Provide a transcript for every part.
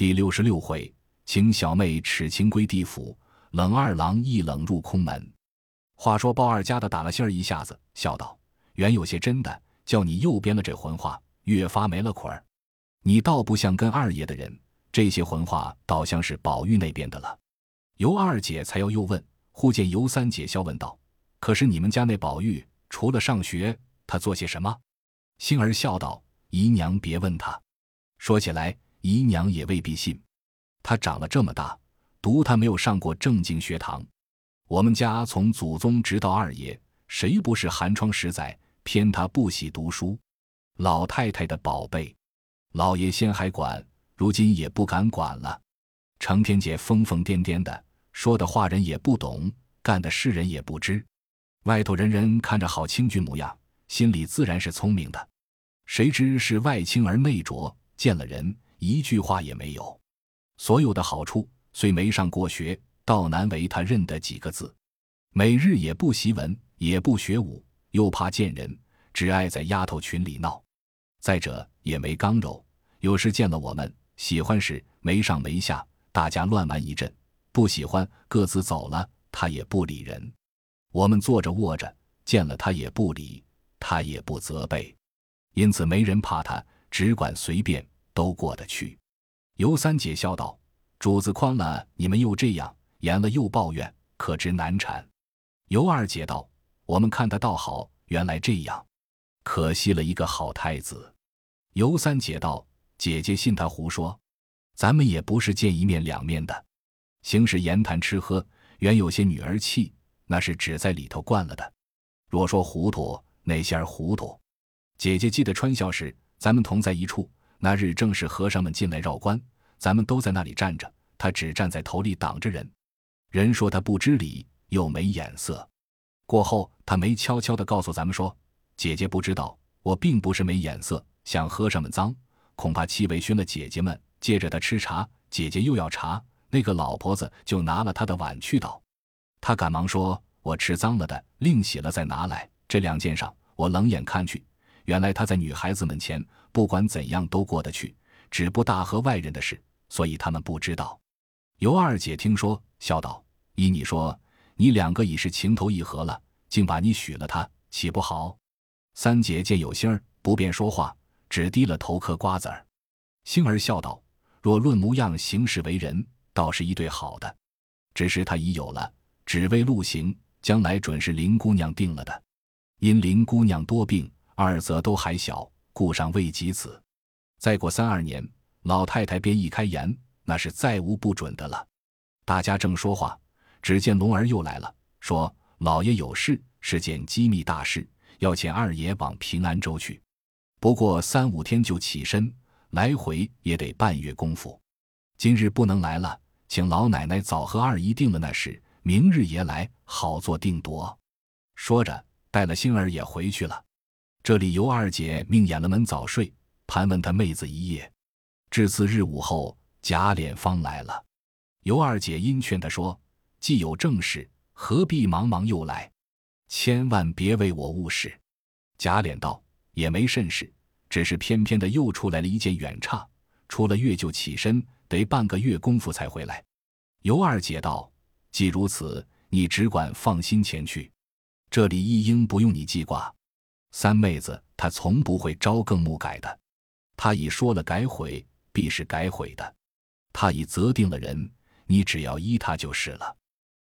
第六十六回，请小妹耻情归地府，冷二郎一冷入空门。话说鲍二家的打了心儿一下子，笑道：“原有些真的，叫你又编了这混话，越发没了捆儿。你倒不像跟二爷的人，这些混话倒像是宝玉那边的了。”尤二姐才要又问，忽见尤三姐笑问道：“可是你们家那宝玉，除了上学，他做些什么？”星儿笑道：“姨娘别问他，说起来。”姨娘也未必信，他长了这么大，读他没有上过正经学堂。我们家从祖宗直到二爷，谁不是寒窗十载？偏他不喜读书，老太太的宝贝，老爷先还管，如今也不敢管了。成天姐疯疯癫癫的，说的话人也不懂，干的事人也不知。外头人人看着好清俊模样，心里自然是聪明的，谁知是外清而内拙，见了人。一句话也没有，所有的好处虽没上过学，倒难为他认得几个字。每日也不习文，也不学武，又怕见人，只爱在丫头群里闹。再者也没刚柔，有时见了我们，喜欢时没上没下，大家乱玩一阵；不喜欢，各自走了，他也不理人。我们坐着卧着，见了他也不理，他也不责备，因此没人怕他，只管随便。都过得去，尤三姐笑道：“主子宽了，你们又这样；严了又抱怨，可知难产。”尤二姐道：“我们看他倒好，原来这样，可惜了一个好太子。”尤三姐道：“姐姐信他胡说，咱们也不是见一面两面的，行事言谈吃喝，原有些女儿气，那是只在里头惯了的。若说糊涂，那些儿糊涂？姐姐记得穿孝时，咱们同在一处。”那日正是和尚们进来绕关，咱们都在那里站着，他只站在头里挡着人。人说他不知礼，又没眼色。过后他没悄悄地告诉咱们说：“姐姐不知道，我并不是没眼色，想和尚们脏，恐怕气味熏了姐姐们。接着他吃茶，姐姐又要茶，那个老婆子就拿了他的碗去倒。他赶忙说：我吃脏了的，另洗了再拿来。这两件上，我冷眼看去。”原来他在女孩子们前，不管怎样都过得去，只不大和外人的事，所以他们不知道。尤二姐听说，笑道：“依你说，你两个已是情投意合了，竟把你许了他，岂不好？”三姐见有心儿，不便说话，只低了头嗑瓜子儿。星儿笑道：“若论模样、行事为人，倒是一对好的。只是他已有了，只为路行，将来准是林姑娘定了的。因林姑娘多病。”二则都还小，故尚未及此。再过三二年，老太太便一开言，那是再无不准的了。大家正说话，只见龙儿又来了，说：“老爷有事，是件机密大事，要请二爷往平安州去。不过三五天就起身，来回也得半月功夫。今日不能来了，请老奶奶早和二姨定了那事，明日爷来，好做定夺。”说着，带了星儿也回去了。这里尤二姐命掩了门早睡，盘问他妹子一夜。至次日午后，贾琏方来了。尤二姐因劝他说：“既有正事，何必忙忙又来？千万别为我误事。”贾琏道：“也没甚事，只是偏偏的又出来了一件远差，出了月就起身，得半个月功夫才回来。”尤二姐道：“既如此，你只管放心前去，这里一应不用你记挂。”三妹子，她从不会朝更暮改的。她已说了改悔，必是改悔的。她已择定了人，你只要依他就是了。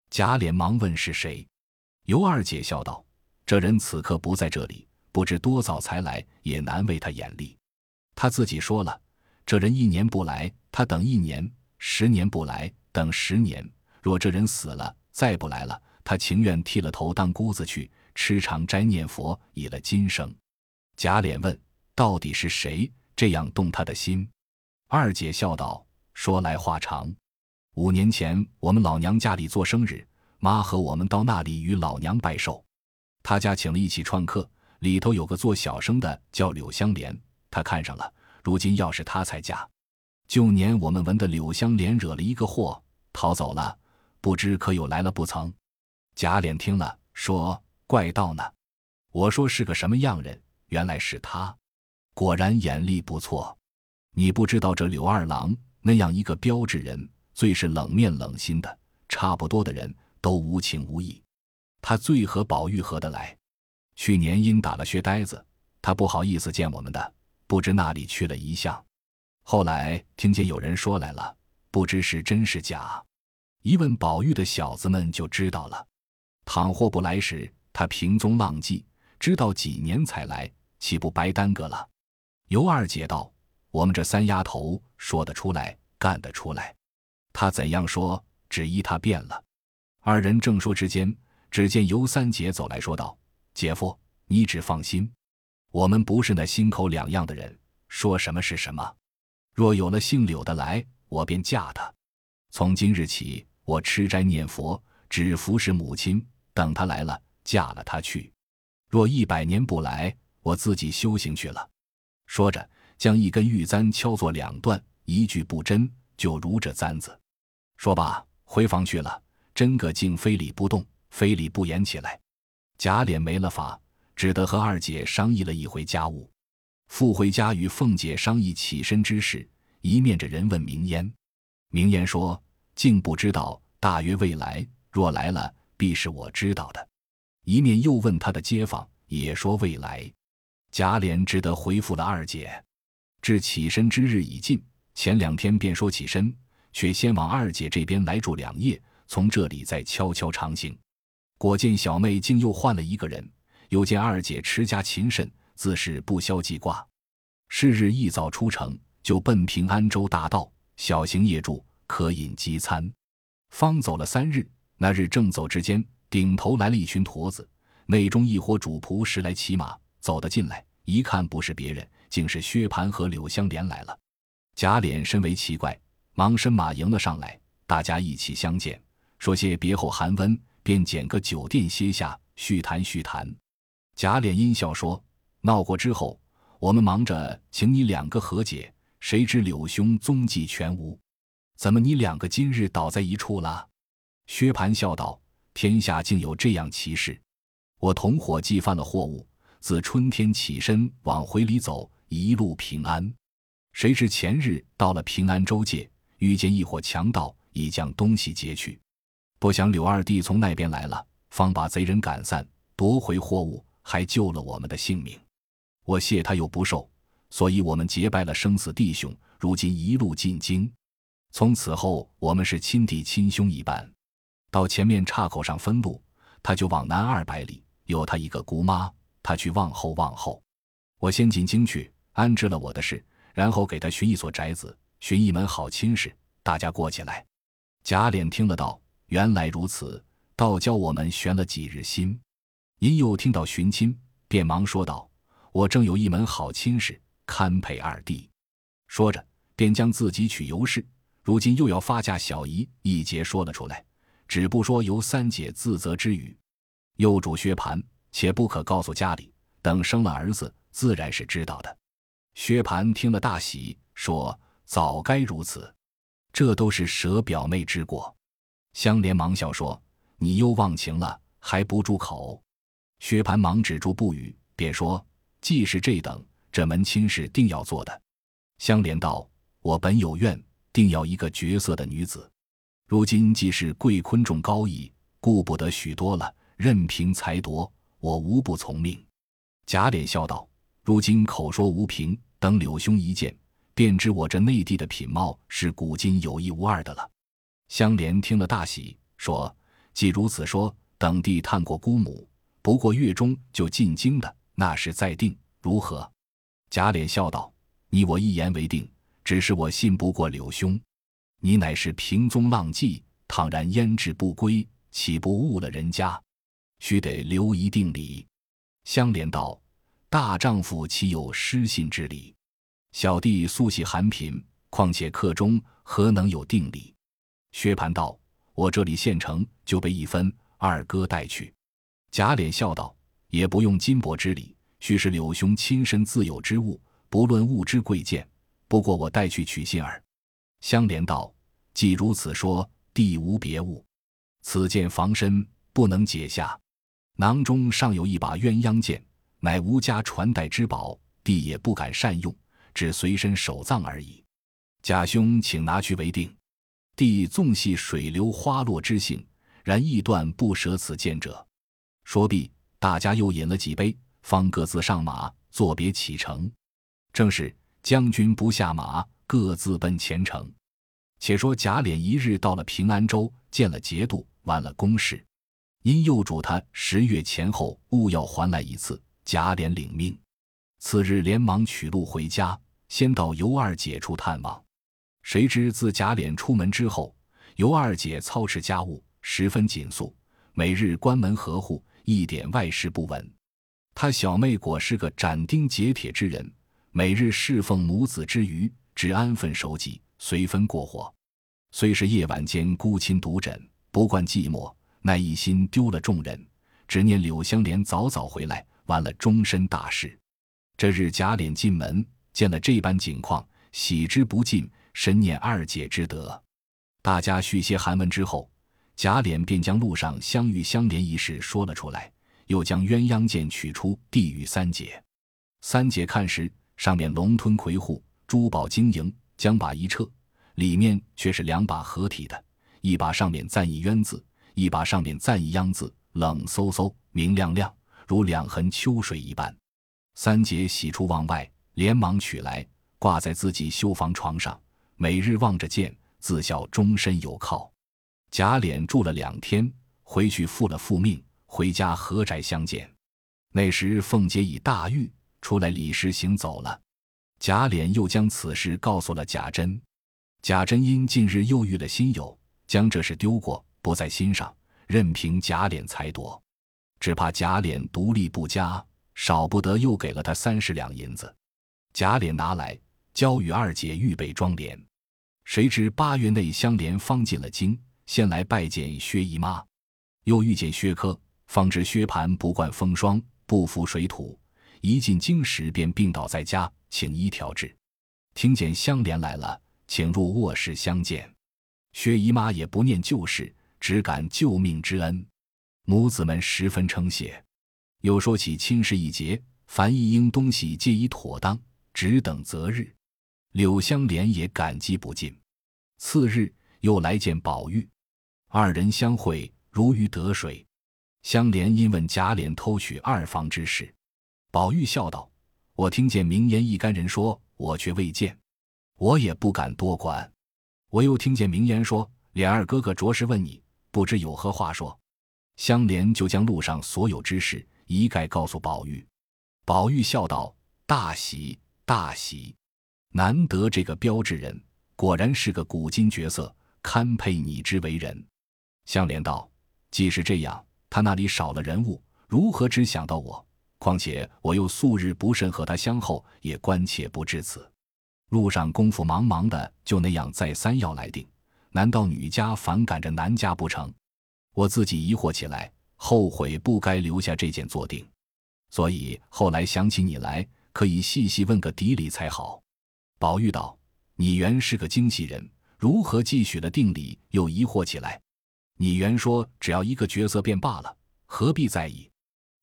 贾琏忙问是谁，尤二姐笑道：“这人此刻不在这里，不知多早才来，也难为他眼力。他自己说了，这人一年不来，他等一年；十年不来，等十年。若这人死了，再不来了，他情愿剃了头当姑子去。”吃长斋念佛，以了今生。贾琏问：“到底是谁这样动他的心？”二姐笑道：“说来话长。五年前我们老娘家里做生日，妈和我们到那里与老娘拜寿。他家请了一起串客，里头有个做小生的叫柳香莲，他看上了。如今要是他才嫁。旧年我们闻的柳香莲惹了一个祸，逃走了，不知可有来了不曾？”贾琏听了，说。怪道呢，我说是个什么样人，原来是他，果然眼力不错。你不知道这柳二郎那样一个标致人，最是冷面冷心的，差不多的人都无情无义。他最和宝玉合得来。去年因打了薛呆子，他不好意思见我们的，不知那里去了一向。后来听见有人说来了，不知是真是假。一问宝玉的小子们就知道了。倘或不来时，他平踪浪迹，知道几年才来，岂不白耽搁了？尤二姐道：“我们这三丫头说得出来，干得出来。他怎样说，只依他变了。”二人正说之间，只见尤三姐走来说道：“姐夫，你只放心，我们不是那心口两样的人，说什么是什么。”若有了姓柳的来，我便嫁他。从今日起，我吃斋念佛，只服侍母亲。等他来了，嫁了他去。若一百年不来，我自己修行去了。说着，将一根玉簪敲作两段，一句不真，就如这簪子。说罢，回房去了。真个竟非礼不动，非礼不言起来。贾琏没了法，只得和二姐商议了一回家务。复回家与凤姐商议起身之事，一面着人问明烟，明烟说：“竟不知道，大约未来。若来了，必是我知道的。”一面又问他的街坊，也说未来。贾琏只得回复了二姐。至起身之日已近，前两天便说起身，却先往二姐这边来住两夜，从这里再悄悄长行。果见小妹竟又换了一个人，又见二姐持家勤慎。自是不消记挂，是日一早出城，就奔平安州大道，小行夜住，可饮饥餐。方走了三日，那日正走之间，顶头来了一群驼子，内中一伙主仆十来骑马，走得进来，一看不是别人，竟是薛蟠和柳香莲来了。贾琏身为奇怪，忙伸马迎了上来，大家一起相见，说些别后寒温，便拣个酒店歇下，叙谈叙谈。贾琏阴笑说。闹过之后，我们忙着请你两个和解，谁知柳兄踪迹全无，怎么你两个今日倒在一处了？薛蟠笑道：“天下竟有这样奇事！我同伙计犯了货物，自春天起身往回里走，一路平安。谁知前日到了平安州界，遇见一伙强盗，已将东西劫去。不想柳二弟从那边来了，方把贼人赶散，夺回货物，还救了我们的性命。”我谢他又不受，所以我们结拜了生死弟兄。如今一路进京，从此后我们是亲弟亲兄一般。到前面岔口上分路，他就往南二百里，有他一个姑妈，他去望后望后。我先进京去安置了我的事，然后给他寻一所宅子，寻一门好亲事，大家过起来。贾琏听了道：“原来如此，倒教我们悬了几日心。”因又听到寻亲，便忙说道。我正有一门好亲事，堪配二弟。说着，便将自己娶尤氏，如今又要发嫁小姨，一节说了出来，只不说由三姐自责之语。又嘱薛蟠，且不可告诉家里，等生了儿子，自然是知道的。薛蟠听了大喜，说：“早该如此，这都是舍表妹之过。”香莲忙笑说：“你又忘情了，还不住口？”薛蟠忙止住不语，便说。既是这等，这门亲事定要做的。香莲道：“我本有愿，定要一个绝色的女子。如今既是贵坤重高义，顾不得许多了，任凭裁夺，我无不从命。”贾琏笑道：“如今口说无凭，等柳兄一见，便知我这内地的品貌是古今有一无二的了。”香莲听了大喜，说：“既如此说，等弟探过姑母，不过月中就进京的。”那时再定如何？贾琏笑道：“你我一言为定，只是我信不过柳兄。你乃是平踪浪迹，倘然焉至不归，岂不误了人家？须得留一定礼。”香莲道：“大丈夫岂有失信之理？小弟素喜寒贫，况且客中何能有定礼？”薛蟠道：“我这里现成就备一分，二哥带去。”贾琏笑道。也不用金帛之礼，须是柳兄亲身自有之物，不论物之贵贱。不过我带去取信儿。香莲道：“既如此说，弟无别物。此剑防身，不能解下。囊中尚有一把鸳鸯剑，乃吾家传代之宝，弟也不敢善用，只随身守葬而已。”贾兄，请拿去为定。帝纵系水流花落之性，然亦断不舍此剑者。说毕，大家又饮了几杯，方各自上马，作别启程。正是将军不下马，各自奔前程。且说贾琏一日到了平安州，见了节度，完了公事，因又嘱他十月前后务要还来一次。贾琏领命，次日连忙取路回家，先到尤二姐处探望。谁知自贾琏出门之后，尤二姐操持家务，十分紧肃，每日关门合户，一点外事不闻。他小妹果是个斩钉截铁之人，每日侍奉母子之余，只安分守己，随分过活。虽是夜晚间孤衾独枕，不惯寂寞，奈一心丢了众人，只念柳香莲早早回来。完了终身大事。这日贾琏进门，见了这般景况，喜之不尽，深念二姐之德。大家叙些寒文之后，贾琏便将路上相遇相连一事说了出来，又将鸳鸯剑取出，递与三姐。三姐看时，上面龙吞魁虎，珠宝晶莹，将把一撤，里面却是两把合体的，一把上面赞一鸳字，一把上面赞一央字，冷飕飕，明亮亮。如两痕秋水一般，三姐喜出望外，连忙取来，挂在自己绣房床上，每日望着剑，自笑终身有靠。贾琏住了两天，回去复了复命，回家合宅相见。那时凤姐已大愈，出来理事行走了。贾琏又将此事告诉了贾珍，贾珍因近日又遇了新友，将这事丢过，不在心上，任凭贾琏裁夺。只怕贾琏独立不佳，少不得又给了他三十两银子。贾琏拿来交与二姐预备装帘。谁知八月内香莲方进了京，先来拜见薛姨妈，又遇见薛科，方知薛蟠不惯风霜，不服水土，一进京时便病倒在家，请医调治。听见香莲来了，请入卧室相见。薛姨妈也不念旧事，只感救命之恩。母子们十分称谢，又说起亲事一节，凡一应东西皆已妥当，只等择日。柳香莲也感激不尽。次日又来见宝玉，二人相会如鱼得水。香莲因问贾琏偷取二房之事，宝玉笑道：“我听见明言一干人说，我却未见，我也不敢多管。我又听见明言说，琏二哥哥着实问你，不知有何话说。”香莲就将路上所有之事一概告诉宝玉，宝玉笑道：“大喜大喜，难得这个标致人，果然是个古今绝色，堪配你之为人。”香莲道：“既是这样，他那里少了人物，如何只想到我？况且我又素日不甚和他相厚，也关切不至此。路上功夫忙忙的，就那样再三要来定，难道女家反感着男家不成？”我自己疑惑起来，后悔不该留下这件坐定，所以后来想起你来，可以细细问个底里才好。宝玉道：“你原是个精细人，如何既许了定礼，又疑惑起来？你原说只要一个角色便罢了，何必在意？”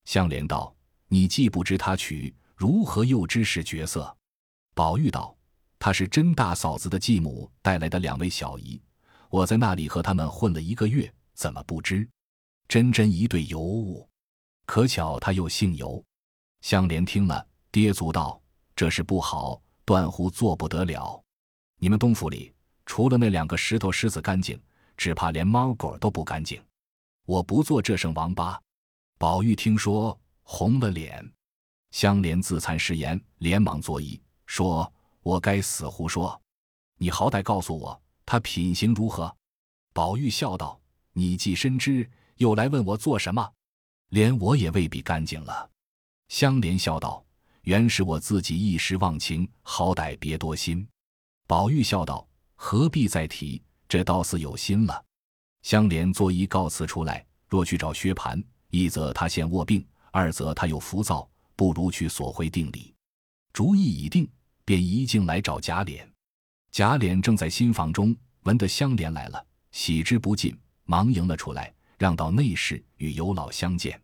香莲道：“你既不知他娶，如何又知是角色？”宝玉道：“她是甄大嫂子的继母带来的两位小姨，我在那里和他们混了一个月。”怎么不知？真真一对尤物，可巧他又姓尤。香莲听了，跌足道：“这事不好，断乎做不得了。你们东府里除了那两个石头狮子干净，只怕连猫狗都不干净。我不做这声王八。”宝玉听说，红了脸。香莲自惭失言，连忙作揖说：“我该死胡说！你好歹告诉我，他品行如何？”宝玉笑道。你既深知，又来问我做什么？连我也未必干净了。香莲笑道：“原是我自己一时忘情，好歹别多心。”宝玉笑道：“何必再提？这倒似有心了。”香莲作揖告辞出来，若去找薛蟠，一则他现卧病，二则他又浮躁，不如去索回定礼。主意已定，便一径来找贾琏。贾琏正在新房中，闻得香莲来了，喜之不尽。忙迎了出来，让到内室与尤老相见。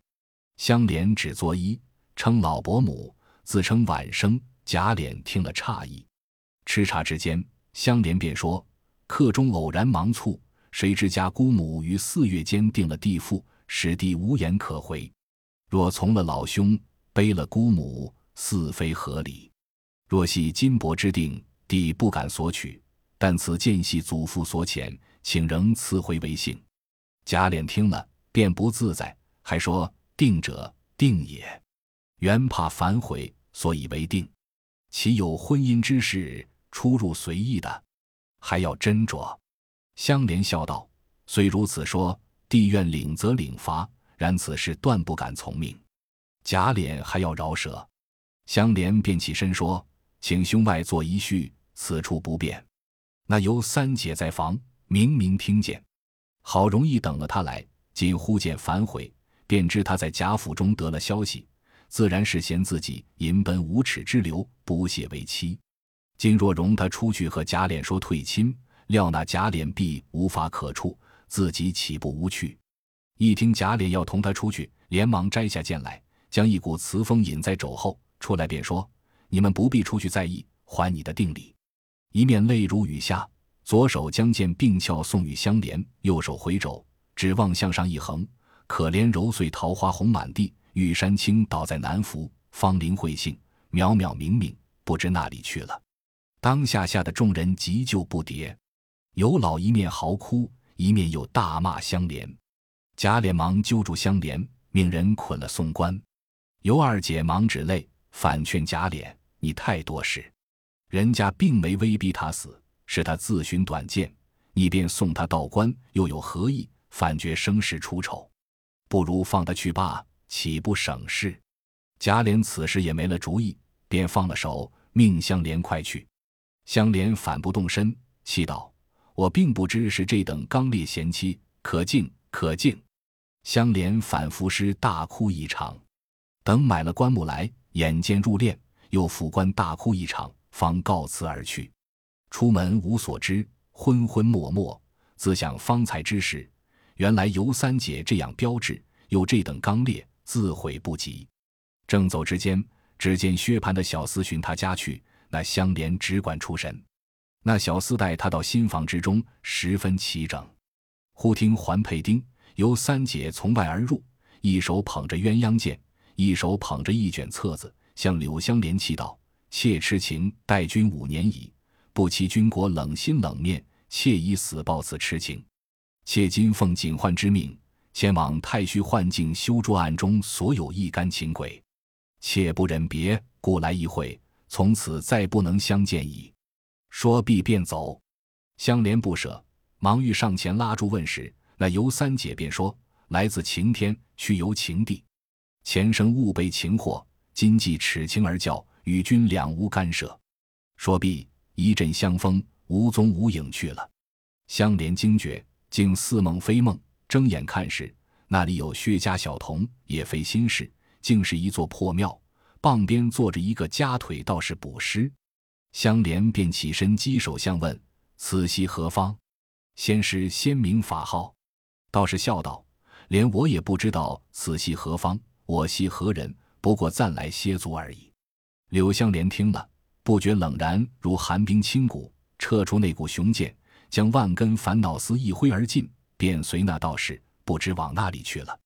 香莲只作揖，称老伯母，自称晚生。贾琏听了诧异。吃茶之间，香莲便说：“客中偶然忙促，谁知家姑母于四月间定了地父，使弟无言可回。若从了老兄，背了姑母，似非合理。若系金帛之定，弟不敢索取。但此见系祖父所遣，请仍赐回为幸。”贾琏听了，便不自在，还说：“定者定也，原怕反悔，所以为定。岂有婚姻之事出入随意的？还要斟酌。”香莲笑道：“虽如此说，弟愿领则领罚，然此事断不敢从命。”贾琏还要饶舌，香莲便起身说：“请兄外坐一叙，此处不便。”那尤三姐在房，明明听见。好容易等了他来，今忽见反悔，便知他在贾府中得了消息，自然是嫌自己淫奔无耻之流，不屑为妻。今若容他出去和贾琏说退亲，料那贾琏必无法可处，自己岂不无趣？一听贾琏要同他出去，连忙摘下剑来，将一股雌风引在肘后，出来便说：“你们不必出去在意，还你的定礼。”一面泪如雨下。左手将剑并鞘送与香莲，右手回肘，指望向上一横，可怜揉碎桃花红满地，玉山青倒在南府，芳林会杏渺渺冥冥，不知那里去了。当下吓得众人急救不迭，尤老一面嚎哭，一面又大骂香莲。贾琏忙揪住香莲，命人捆了送官。尤二姐忙止泪，反劝贾琏：“你太多事，人家并没威逼他死。”是他自寻短见，你便送他到官，又有何意？反觉生事出丑，不如放他去罢，岂不省事？贾琏此时也没了主意，便放了手，命香莲快去。香莲反不动身，气道：“我并不知是这等刚烈贤妻，可敬可敬。”香莲反服尸大哭一场，等买了棺木来，眼见入殓，又抚棺大哭一场，方告辞而去。出门无所知，昏昏默默，自想方才之事，原来尤三姐这样标致，又这等刚烈，自悔不及。正走之间，只见薛蟠的小厮寻他家去，那香莲只管出神。那小厮带他到新房之中，十分齐整。忽听环佩丁、尤三姐从外而入，一手捧着鸳鸯剑，一手捧着一卷册子，向柳香莲祈祷：“妾痴情待君五年矣。”不期君国冷心冷面，妾以死报此痴情。妾今奉警幻之命，前往太虚幻境修筑案中所有一干情鬼。妾不忍别，故来一会，从此再不能相见矣。说毕便走。香莲不舍，忙欲上前拉住问时，那尤三姐便说：“来自晴天，去游晴地。前生误被情祸，今既耻情而教，与君两无干涉。”说毕。一阵香风，无踪无影去了。香莲惊觉，竟似梦非梦。睁眼看时，那里有薛家小童，也非新事，竟是一座破庙。傍边坐着一个夹腿道士卜师。香莲便起身稽首相问：“此系何方？”先师先明法号。道士笑道：“连我也不知道此系何方，我系何人？不过暂来歇足而已。”柳香莲听了。不觉冷然如寒冰侵骨，撤出那股雄剑，将万根烦恼丝一挥而尽，便随那道士不知往那里去了。